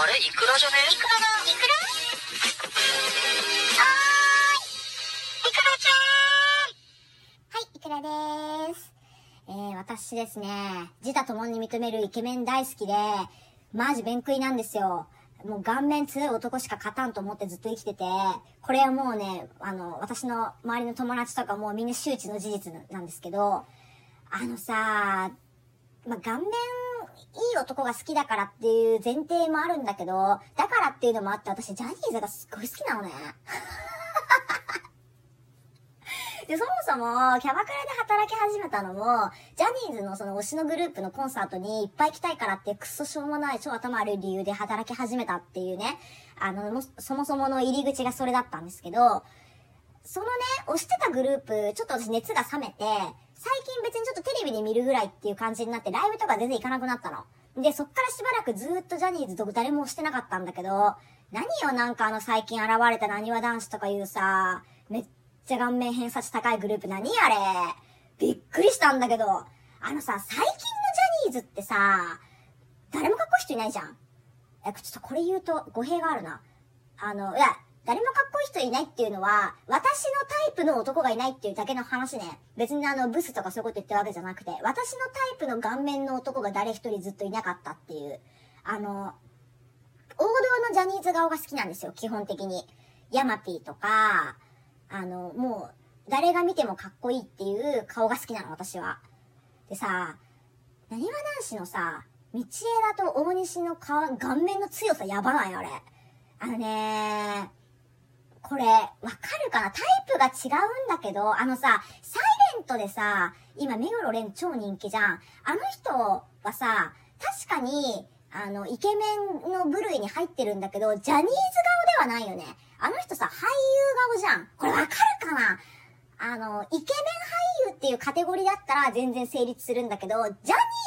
あれ？イクラじゃね？イクラだイクラはーいイクラちゃんはい、イクラです。えー、私ですね、自他ともに認めるイケメン大好きで、マジ弁食いなんですよ。もう顔面強い男しか勝たんと思ってずっと生きてて、これはもうね、あの、私の周りの友達とかもうみんな周知の事実なんですけど、あのさ、まあ、顔面いい男が好きだからっていう前提もあるんだけど、だからっていうのもあって私ジャニーズがすっごい好きなのね。で、そもそも、キャバクラで働き始めたのも、ジャニーズのその推しのグループのコンサートにいっぱい来たいからってクソしょうもない超頭悪い理由で働き始めたっていうね、あの、そもそもの入り口がそれだったんですけど、そのね、推してたグループ、ちょっと私熱が冷めて、最近別にちょっとテレビで見るぐらいっていう感じになって、ライブとか全然行かなくなったの。で、そっからしばらくずーっとジャニーズと誰もしてなかったんだけど、何よなんかあの最近現れたなにわ男子とかいうさ、めっちゃ顔面偏差値高いグループ何あれびっくりしたんだけど、あのさ、最近のジャニーズってさ、誰もかっこいい人いないじゃん。え、ちょっとこれ言うと語弊があるな。あの、いや、誰もかっこいい人いないっていうのは、私のタイプの男がいないっていうだけの話ね。別にあの、ブスとかそういうこと言ってるわけじゃなくて、私のタイプの顔面の男が誰一人ずっといなかったっていう。あの、王道のジャニーズ顔が好きなんですよ、基本的に。ヤマピーとか、あの、もう、誰が見てもかっこいいっていう顔が好きなの、私は。でさ、なにわ男子のさ、道枝と大西の顔、顔面の強さやばないあれ。あのねこれ、わかるかな？タイプが違うんだけど、あのさ、サイレントでさ、今、目黒蓮超人気じゃん。あの人はさ、確かに、あの、イケメンの部類に入ってるんだけど、ジャニーズ顔ではないよね。あの人さ、俳優顔じゃん。これわかるかな？あの、イケメン俳優っていうカテゴリーだったら全然成立するんだけど、ジャニ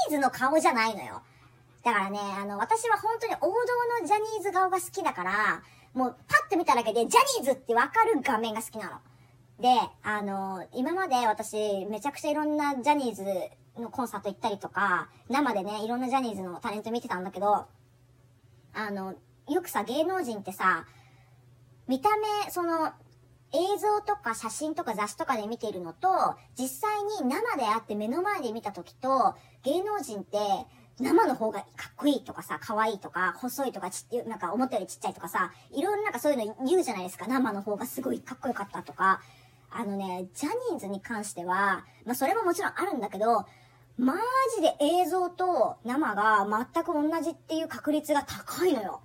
ーズの顔じゃないのよ。だからね、あの、私は本当に王道のジャニーズ顔が好きだから、もうパッと見ただけでジャニーズってわかる画面が好きなの。で、あの、今まで私めちゃくちゃいろんなジャニーズのコンサート行ったりとか、生でね、いろんなジャニーズのタレント見てたんだけど、あの、よくさ、芸能人ってさ、見た目、その、映像とか写真とか雑誌とかで見ているのと、実際に生で会って目の前で見た時と、芸能人って生の方がかっこいいとかさ、可愛いとか、細いとかちっ、なんか思ったよりちっちゃいとかさ、いろんななんかそういうの言うじゃないですか。生の方がすごいかっこよかったとか。あのね、ジャニーズに関しては、まあそれももちろんあるんだけど、マジで映像と生が全く同じっていう確率が高いのよ。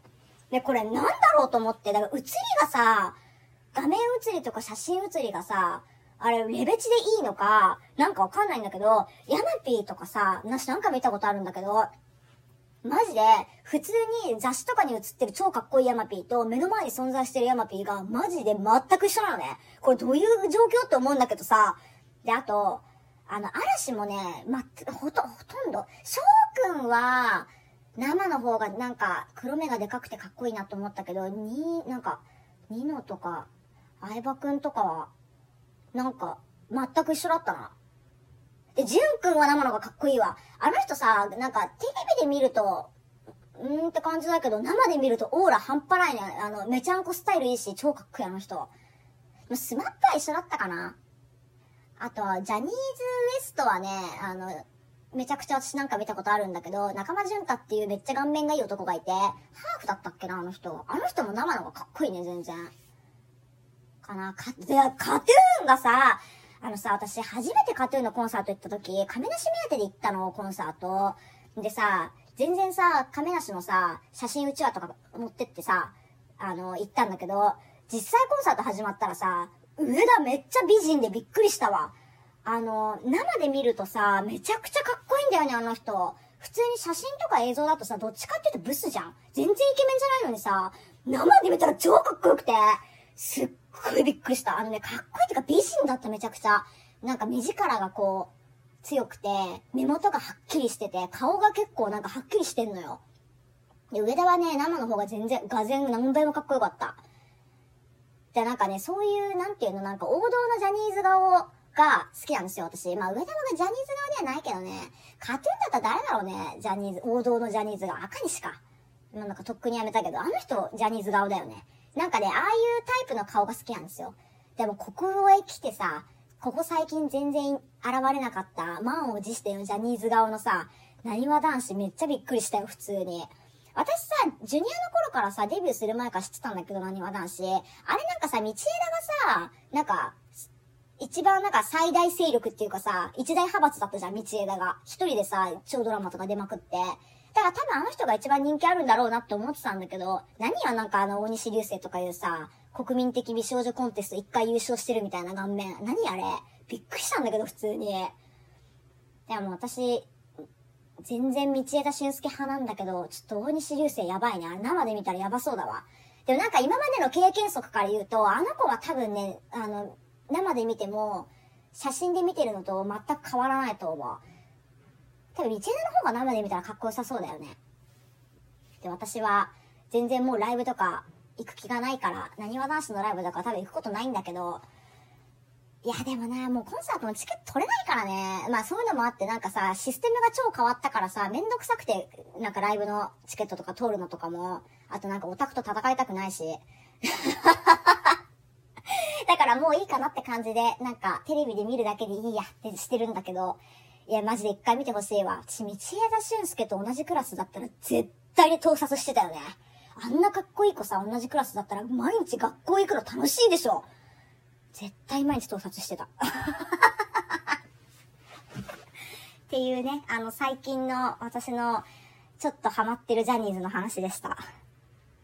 で、これなんだろうと思って、だから映りがさ、画面映りとか写真映りがさ、あれ、レベチでいいのか、なんかわかんないんだけど、ヤマピーとかさ、なしなんか見たことあるんだけど、マジで、普通に雑誌とかに映ってる超かっこいいヤマピーと目の前に存在してるヤマピーがマジで全く一緒なのね。これどういう状況って思うんだけどさ。で、あと、あの、嵐もね、ま、ほと、ほとんど、翔くんは、生の方がなんか黒目がでかくてかっこいいなと思ったけど、に、なんか、ニノとか、相葉くんとかは、なんか、全く一緒だったな。で、ジュンくんは生のがかっこいいわ。あの人さ、なんか、テレビで見ると、うーんって感じだけど、生で見るとオーラ半端ないね。あの、めちゃんこスタイルいいし、超かっこいいあの人。SMAP は一緒だったかな。あと、ジャニーズ WEST はね、あの、めちゃくちゃ私なんか見たことあるんだけど、中間淳太っていうめっちゃ顔面がいい男がいて、ハーフだったっけな、あの人。あの人も生のがかっこいいね、全然。かな。か、で、 KAT-TUN がさ、あのさ、私初めて KAT-TUN のコンサート行った時、亀梨目当てで行ったの、コンサート。でさ、全然さ、亀梨のさ、写真うちわとか持ってってさ、あの、行ったんだけど、実際コンサート始まったらさ、上田めっちゃ美人でびっくりしたわ。あの、生で見るとさ、めちゃくちゃかっこいいんだよね、あの人。普通に写真とか映像だとさ、どっちかっていうとブスじゃん。全然イケメンじゃないのにさ、生で見たら超かっこよくて、すっごいびっくりした。あのね、かっこいいっていうか美人だっためちゃくちゃ。なんか目力がこう、強くて、目元がはっきりしてて、顔が結構なんかはっきりしてんのよ。で、上田はね、生の方が全然、画然何倍もかっこよかった。で、なんかね、そういう、なんていうの、なんか王道のジャニーズ顔が好きなんですよ、私。まあ、上田がジャニーズ顔ではないけどね、カトゥーンだったら誰だろうね、ジャニーズ、王道のジャニーズが赤西か。なんかとっくにやめたけど、あの人、ジャニーズ顔だよね。なんかね、ああいうタイプの顔が好きなんですよ。でも、国語へ来てさ、ここ最近全然現れなかった、満を持してのジャニーズ顔のさ、なにわ男子めっちゃびっくりしたよ、普通に。私さ、ジュニアの頃からさ、デビューする前から知ってたんだけど、なにわ男子。あれなんかさ、道枝がさ、なんか、一番なんか最大勢力っていうかさ、一大派閥だったじゃん、道枝が。一人でさ、超ドラマとか出まくって。だから多分あの人が一番人気あるんだろうなって思ってたんだけど、何はなんかあの大西流星とかいうさ、国民的美少女コンテスト一回優勝してるみたいな顔面。何あれ？びっくりしたんだけど、普通に。でもう私、全然道枝俊介派なんだけど、ちょっと大西流星やばいね。あれ生で見たらやばそうだわ。でもなんか今までの経験則から言うと、あの子は多分ね、あの、生で見ても、写真で見てるのと全く変わらないと思う。多分道枝の方が生で見たらかっこよさそうだよね。で、私は全然もうライブとか行く気がないから、なにわ男子のライブとか多分行くことないんだけど、いやでもな、もうコンサートのチケット取れないからね。まあそういうのもあってなんかさ、システムが超変わったからさ、めんどくさくて、なんかライブのチケットとか通るのとかも、あとなんかオタクと戦いたくないし。だからもういいかなって感じで、なんかテレビで見るだけでいいやってしてるんだけど、いやマジで一回見てほしいわ。私、道枝俊介と同じクラスだったら絶対に盗撮してたよね。あんなかっこいい子さ、同じクラスだったら毎日学校行くの楽しいでしょ。絶対毎日盗撮してた。っていうね、あの最近の私のちょっとハマってるジャニーズの話でした。